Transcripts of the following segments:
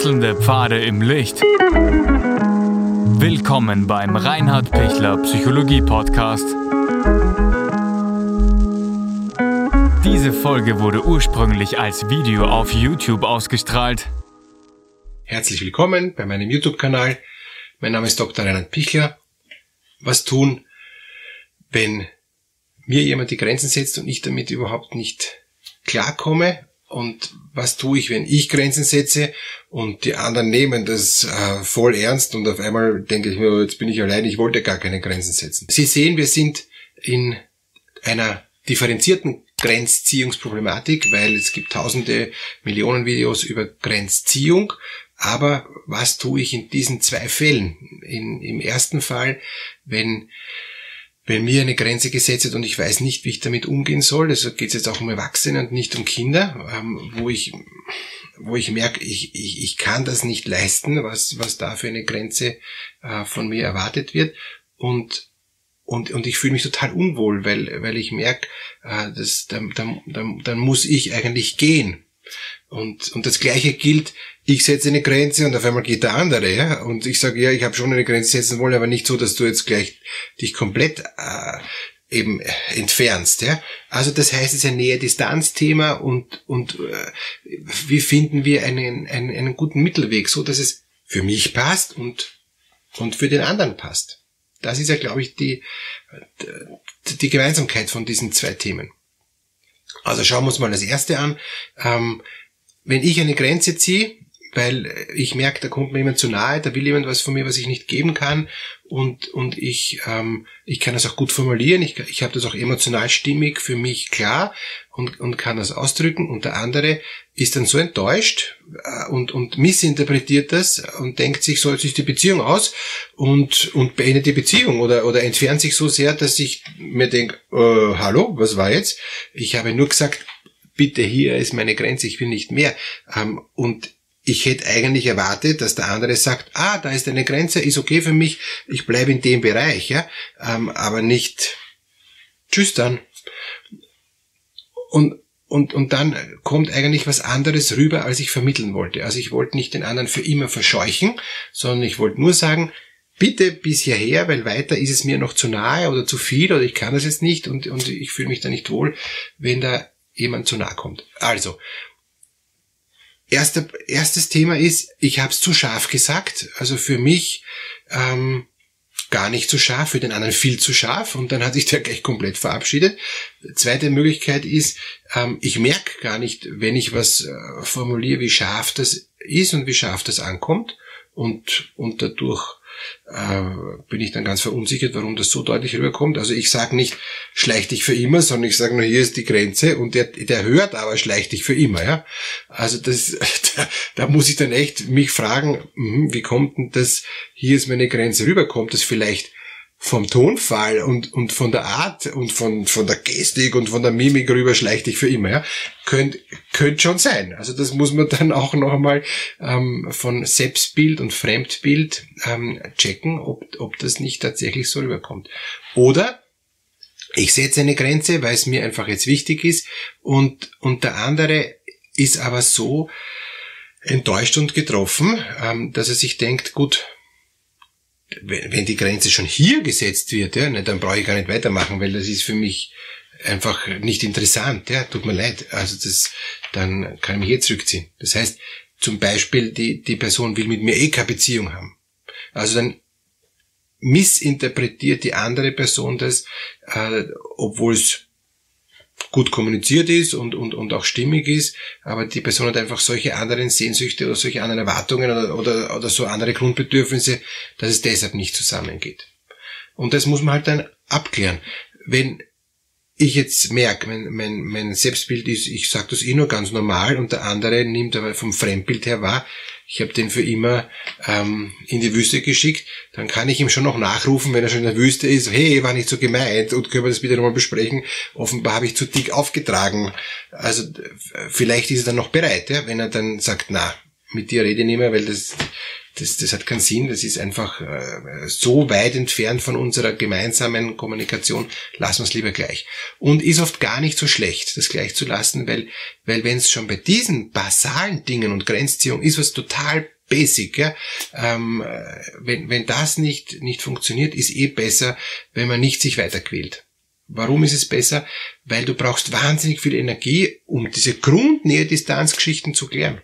Wechselnde Pfade im Licht. Willkommen beim Reinhard Pichler Psychologie Podcast. Diese Folge wurde ursprünglich als Video auf YouTube ausgestrahlt. Herzlich willkommen bei meinem YouTube-Kanal. Mein Name ist Dr. Reinhard Pichler. Was tun, wenn mir jemand die Grenzen setzt und ich damit überhaupt nicht klarkomme und was tue ich, wenn ich Grenzen setze und die anderen nehmen das äh, voll ernst und auf einmal denke ich mir, jetzt bin ich allein, ich wollte gar keine Grenzen setzen. Sie sehen, wir sind in einer differenzierten Grenzziehungsproblematik, weil es gibt tausende Millionen Videos über Grenzziehung. Aber was tue ich in diesen zwei Fällen? In, Im ersten Fall, wenn wenn mir eine Grenze gesetzt wird und ich weiß nicht, wie ich damit umgehen soll, also geht es jetzt auch um Erwachsene und nicht um Kinder, ähm, wo ich wo ich merke, ich, ich, ich kann das nicht leisten, was, was da für eine Grenze äh, von mir erwartet wird. Und, und, und ich fühle mich total unwohl, weil, weil ich merke, äh, das, dann, dann, dann, dann muss ich eigentlich gehen. Und, und das Gleiche gilt, ich setze eine Grenze und auf einmal geht der andere, ja. Und ich sage, ja, ich habe schon eine Grenze setzen wollen, aber nicht so, dass du jetzt gleich dich komplett äh, eben entfernst, ja. Also das heißt, es ist ein Nähe-Distanz-Thema und, und äh, wie finden wir einen, einen, einen guten Mittelweg, so dass es für mich passt und, und für den anderen passt. Das ist ja, glaube ich, die, die Gemeinsamkeit von diesen zwei Themen. Also schauen wir uns mal das erste an. Ähm, wenn ich eine Grenze ziehe, weil ich merke, da kommt mir jemand zu nahe, da will jemand was von mir, was ich nicht geben kann und, und ich, ähm, ich kann das auch gut formulieren, ich, ich habe das auch emotional stimmig für mich klar und, und kann das ausdrücken und der andere ist dann so enttäuscht äh, und, und missinterpretiert das und denkt sich, so sich die Beziehung aus und, und beendet die Beziehung oder, oder entfernt sich so sehr, dass ich mir denke, äh, hallo, was war jetzt? Ich habe nur gesagt, bitte hier ist meine Grenze, ich will nicht mehr. Ähm, und ich hätte eigentlich erwartet, dass der andere sagt, ah, da ist eine Grenze, ist okay für mich, ich bleibe in dem Bereich, ja, ähm, aber nicht tschüss dann. Und, und, und dann kommt eigentlich was anderes rüber, als ich vermitteln wollte. Also ich wollte nicht den anderen für immer verscheuchen, sondern ich wollte nur sagen, bitte bis hierher, weil weiter ist es mir noch zu nahe oder zu viel oder ich kann das jetzt nicht und, und ich fühle mich da nicht wohl, wenn da jemand zu nahe kommt. Also, erste, erstes Thema ist, ich habe es zu scharf gesagt. Also für mich ähm, gar nicht zu scharf, für den anderen viel zu scharf und dann hat sich der gleich komplett verabschiedet. Zweite Möglichkeit ist, ähm, ich merke gar nicht, wenn ich was äh, formuliere, wie scharf das ist und wie scharf das ankommt und, und dadurch äh, bin ich dann ganz verunsichert, warum das so deutlich rüberkommt. Also ich sage nicht, schleich dich für immer, sondern ich sage nur, hier ist die Grenze und der, der hört aber, schleich dich für immer. Ja? Also das, da, da muss ich dann echt mich fragen, mh, wie kommt denn das, hier ist meine Grenze rüber, kommt das vielleicht vom Tonfall und, und von der Art und von, von der Gestik und von der Mimik rüber schleicht dich für immer, ja. Könnt, könnt schon sein. Also das muss man dann auch noch einmal ähm, von Selbstbild und Fremdbild ähm, checken, ob, ob das nicht tatsächlich so rüberkommt. Oder ich setze eine Grenze, weil es mir einfach jetzt wichtig ist und, und der andere ist aber so enttäuscht und getroffen, ähm, dass er sich denkt, gut, wenn die Grenze schon hier gesetzt wird, ja, dann brauche ich gar nicht weitermachen, weil das ist für mich einfach nicht interessant, ja, tut mir leid. Also das, dann kann ich mich jetzt zurückziehen. Das heißt, zum Beispiel, die, die Person will mit mir eh keine Beziehung haben. Also dann missinterpretiert die andere Person das, äh, obwohl es gut kommuniziert ist und, und, und auch stimmig ist, aber die Person hat einfach solche anderen Sehnsüchte oder solche anderen Erwartungen oder, oder, oder so andere Grundbedürfnisse, dass es deshalb nicht zusammengeht. Und das muss man halt dann abklären. Wenn ich jetzt merke, mein, mein, mein Selbstbild ist, ich sage das eh nur ganz normal und der andere nimmt aber vom Fremdbild her wahr, ich habe den für immer ähm, in die Wüste geschickt, dann kann ich ihm schon noch nachrufen, wenn er schon in der Wüste ist, hey, war nicht so gemeint und können wir das bitte nochmal besprechen. Offenbar habe ich zu dick aufgetragen. Also vielleicht ist er dann noch bereit, ja, wenn er dann sagt, na, mit dir rede ich nicht mehr, weil das, das, das hat keinen Sinn, das ist einfach äh, so weit entfernt von unserer gemeinsamen Kommunikation, lassen wir es lieber gleich. Und ist oft gar nicht so schlecht, das gleich zu lassen, weil, weil wenn es schon bei diesen basalen Dingen und Grenzziehung ist was total basic, ja, ähm, wenn, wenn das nicht, nicht funktioniert, ist eh besser, wenn man nicht sich weiter quält. Warum ist es besser? Weil du brauchst wahnsinnig viel Energie, um diese Grundnähe-Distanz-Geschichten zu klären.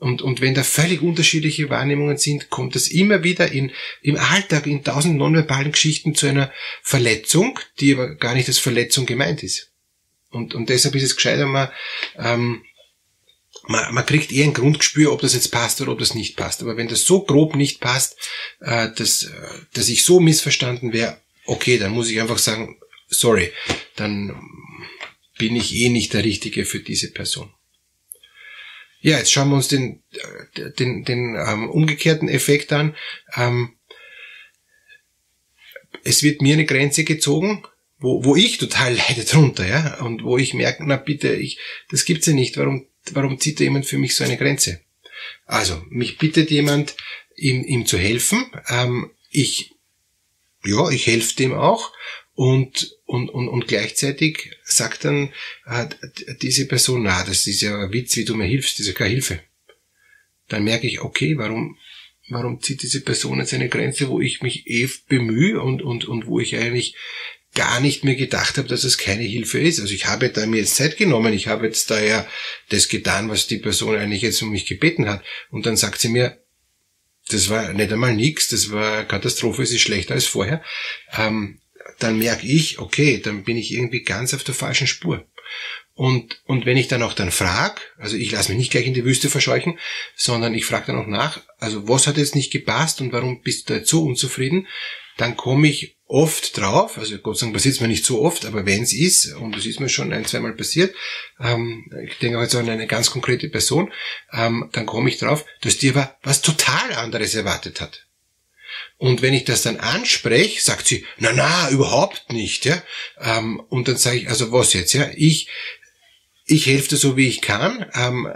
Und, und wenn da völlig unterschiedliche Wahrnehmungen sind, kommt das immer wieder in, im Alltag in tausend nonverbalen Geschichten zu einer Verletzung, die aber gar nicht als Verletzung gemeint ist. Und, und deshalb ist es gescheiter, man, ähm, man, man kriegt eher ein Grundgespür, ob das jetzt passt oder ob das nicht passt. Aber wenn das so grob nicht passt, äh, dass, äh, dass ich so missverstanden wäre, okay, dann muss ich einfach sagen, sorry, dann bin ich eh nicht der Richtige für diese Person. Ja, jetzt schauen wir uns den, äh, den, den ähm, umgekehrten Effekt an. Ähm, es wird mir eine Grenze gezogen, wo, wo ich total leide drunter, ja, und wo ich merke, na bitte, ich, das gibt's ja nicht. Warum, warum zieht da jemand für mich so eine Grenze? Also, mich bittet jemand, ihm, ihm zu helfen. Ähm, ich ja, ich helfe dem auch und, und, und, und gleichzeitig sagt dann äh, diese Person, na, das ist ja ein Witz, wie du mir hilfst, das ist ja keine Hilfe. Dann merke ich, okay, warum, warum zieht diese Person jetzt eine Grenze, wo ich mich eh bemühe und, und, und wo ich eigentlich gar nicht mehr gedacht habe, dass es keine Hilfe ist. Also ich habe da mir jetzt Zeit genommen, ich habe jetzt da ja das getan, was die Person eigentlich jetzt um mich gebeten hat. Und dann sagt sie mir, das war nicht einmal nix, das war Katastrophe, es ist schlechter als vorher, ähm, dann merke ich, okay, dann bin ich irgendwie ganz auf der falschen Spur. Und, und wenn ich dann auch dann frage, also ich lasse mich nicht gleich in die Wüste verscheuchen, sondern ich frage dann auch nach, also was hat jetzt nicht gepasst und warum bist du jetzt so unzufrieden, dann komme ich oft drauf, also Gott sei Dank passiert es mir nicht so oft, aber wenn es ist, und das ist mir schon ein, zweimal passiert, ähm, ich denke auch jetzt an eine ganz konkrete Person, ähm, dann komme ich drauf, dass die aber was total anderes erwartet hat. Und wenn ich das dann anspreche, sagt sie, na na, überhaupt nicht, ja. Ähm, und dann sage ich, also was jetzt, ja? Ich ich helfe dir so wie ich kann, ähm,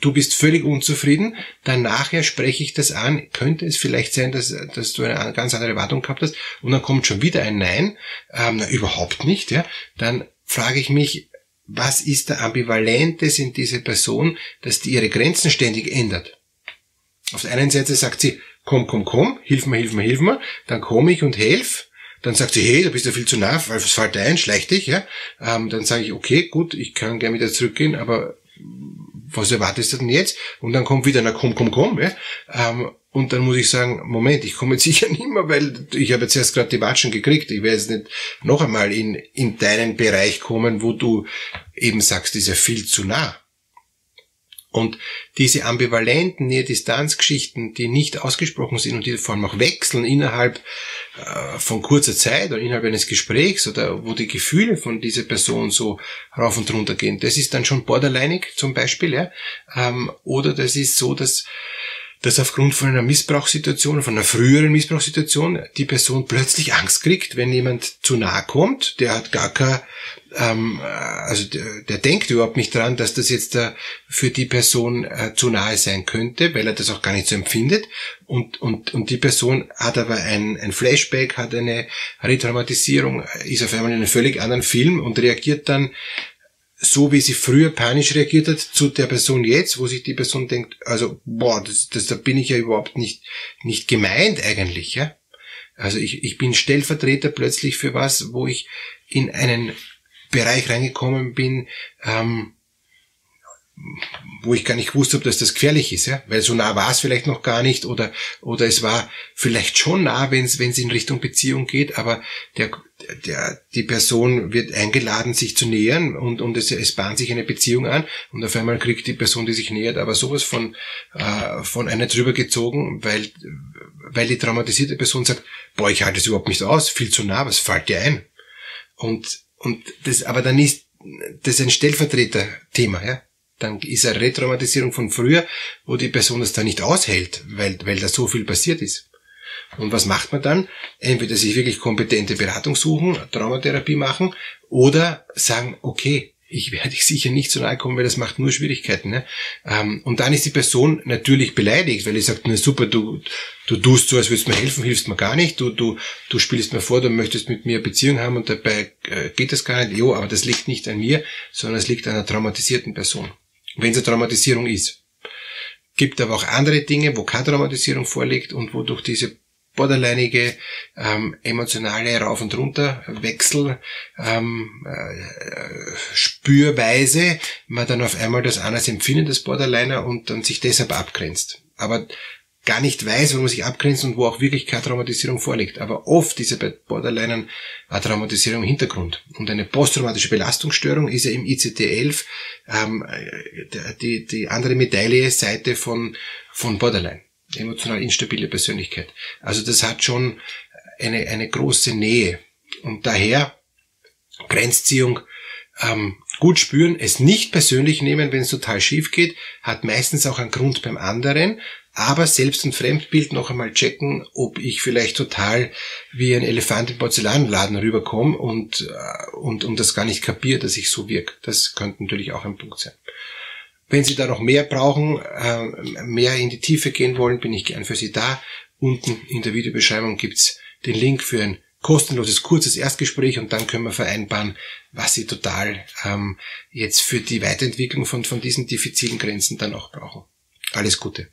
du bist völlig unzufrieden, dann nachher spreche ich das an, könnte es vielleicht sein, dass, dass du eine ganz andere Erwartung gehabt hast und dann kommt schon wieder ein Nein, ähm, na, überhaupt nicht, ja, dann frage ich mich, was ist da Ambivalentes in dieser Person, dass die ihre Grenzen ständig ändert? Auf der einen Seite sagt sie, komm, komm, komm, hilf mir, hilf mir, hilf mir, dann komme ich und helf, dann sagt sie, hey, da bist du viel zu nah, weil es fällt ein, schleich dich, ja. Ähm, dann sage ich, okay, gut, ich kann gerne wieder zurückgehen, aber was erwartest du denn jetzt? Und dann kommt wieder, na komm, komm, komm, ja. Ähm, und dann muss ich sagen, Moment, ich komme jetzt sicher nicht mehr, weil ich habe jetzt erst gerade die Watschen gekriegt. Ich werde jetzt nicht noch einmal in, in deinen Bereich kommen, wo du eben sagst, ist ja viel zu nah. Und diese ambivalenten Nähe-Distanz-Geschichten, die nicht ausgesprochen sind und die vor allem auch wechseln innerhalb äh, von kurzer Zeit oder innerhalb eines Gesprächs oder wo die Gefühle von dieser Person so rauf und runter gehen, das ist dann schon borderlineig zum Beispiel, ja. Ähm, oder das ist so, dass dass aufgrund von einer Missbrauchssituation, von einer früheren Missbrauchssituation, die Person plötzlich Angst kriegt, wenn jemand zu nahe kommt, der hat gar kein, ähm, also der, der denkt überhaupt nicht dran, dass das jetzt äh, für die Person äh, zu nahe sein könnte, weil er das auch gar nicht so empfindet. Und, und, und die Person hat aber ein, ein Flashback, hat eine Retraumatisierung, ist auf einmal in einem völlig anderen Film und reagiert dann so wie sie früher panisch reagiert hat zu der Person jetzt, wo sich die Person denkt, also boah, das, das, da bin ich ja überhaupt nicht nicht gemeint eigentlich, ja. Also ich, ich bin Stellvertreter plötzlich für was, wo ich in einen Bereich reingekommen bin, ähm, wo ich gar nicht gewusst habe, dass das gefährlich ist, ja, weil so nah war es vielleicht noch gar nicht oder oder es war vielleicht schon nah, wenn es wenn es in Richtung Beziehung geht, aber der der die Person wird eingeladen, sich zu nähern und und es, es bahnt sich eine Beziehung an und auf einmal kriegt die Person, die sich nähert, aber sowas von äh, von einer drüber gezogen, weil weil die traumatisierte Person sagt, boah, ich halte es überhaupt nicht aus, viel zu nah, was fällt dir ein? Und und das, aber dann ist das ein Stellvertreter-Thema, ja dann ist eine Retraumatisierung von früher, wo die Person das da nicht aushält, weil, weil da so viel passiert ist. Und was macht man dann? Entweder sich wirklich kompetente Beratung suchen, Traumatherapie machen oder sagen, okay, ich werde dich sicher nicht so nahe kommen, weil das macht nur Schwierigkeiten. Ne? Ähm, und dann ist die Person natürlich beleidigt, weil ich sagt, na super, du, du tust so, als würdest du mir helfen, hilfst mir gar nicht, du, du, du spielst mir vor, du möchtest mit mir Beziehung haben und dabei äh, geht das gar nicht. Jo, aber das liegt nicht an mir, sondern es liegt an einer traumatisierten Person. Wenn es eine Traumatisierung ist. Gibt aber auch andere Dinge, wo keine Traumatisierung vorliegt und wo durch diese borderlineige ähm, emotionale Rauf- und Runterwechsel, ähm, äh, Spürweise, man dann auf einmal das anders empfindet, das Borderliner, und dann sich deshalb abgrenzt. Aber gar nicht weiß, wo man sich abgrenzt und wo auch wirklich keine Traumatisierung vorliegt. Aber oft ist ja bei Borderlinern eine Traumatisierung im Hintergrund. Und eine posttraumatische Belastungsstörung ist ja im ICD-11 ähm, die, die andere Medaille-Seite von, von Borderline emotional instabile Persönlichkeit. Also das hat schon eine, eine große Nähe. Und daher Grenzziehung ähm, gut spüren, es nicht persönlich nehmen, wenn es total schief geht, hat meistens auch einen Grund beim anderen, aber Selbst- und Fremdbild noch einmal checken, ob ich vielleicht total wie ein Elefant im Porzellanladen rüberkomme und, äh, und, und das gar nicht kapiere, dass ich so wirke. Das könnte natürlich auch ein Punkt sein. Wenn Sie da noch mehr brauchen, äh, mehr in die Tiefe gehen wollen, bin ich gern für Sie da. Unten in der Videobeschreibung gibt's den Link für ein kostenloses, kurzes Erstgespräch und dann können wir vereinbaren, was Sie total ähm, jetzt für die Weiterentwicklung von, von diesen diffizilen Grenzen dann auch brauchen. Alles Gute.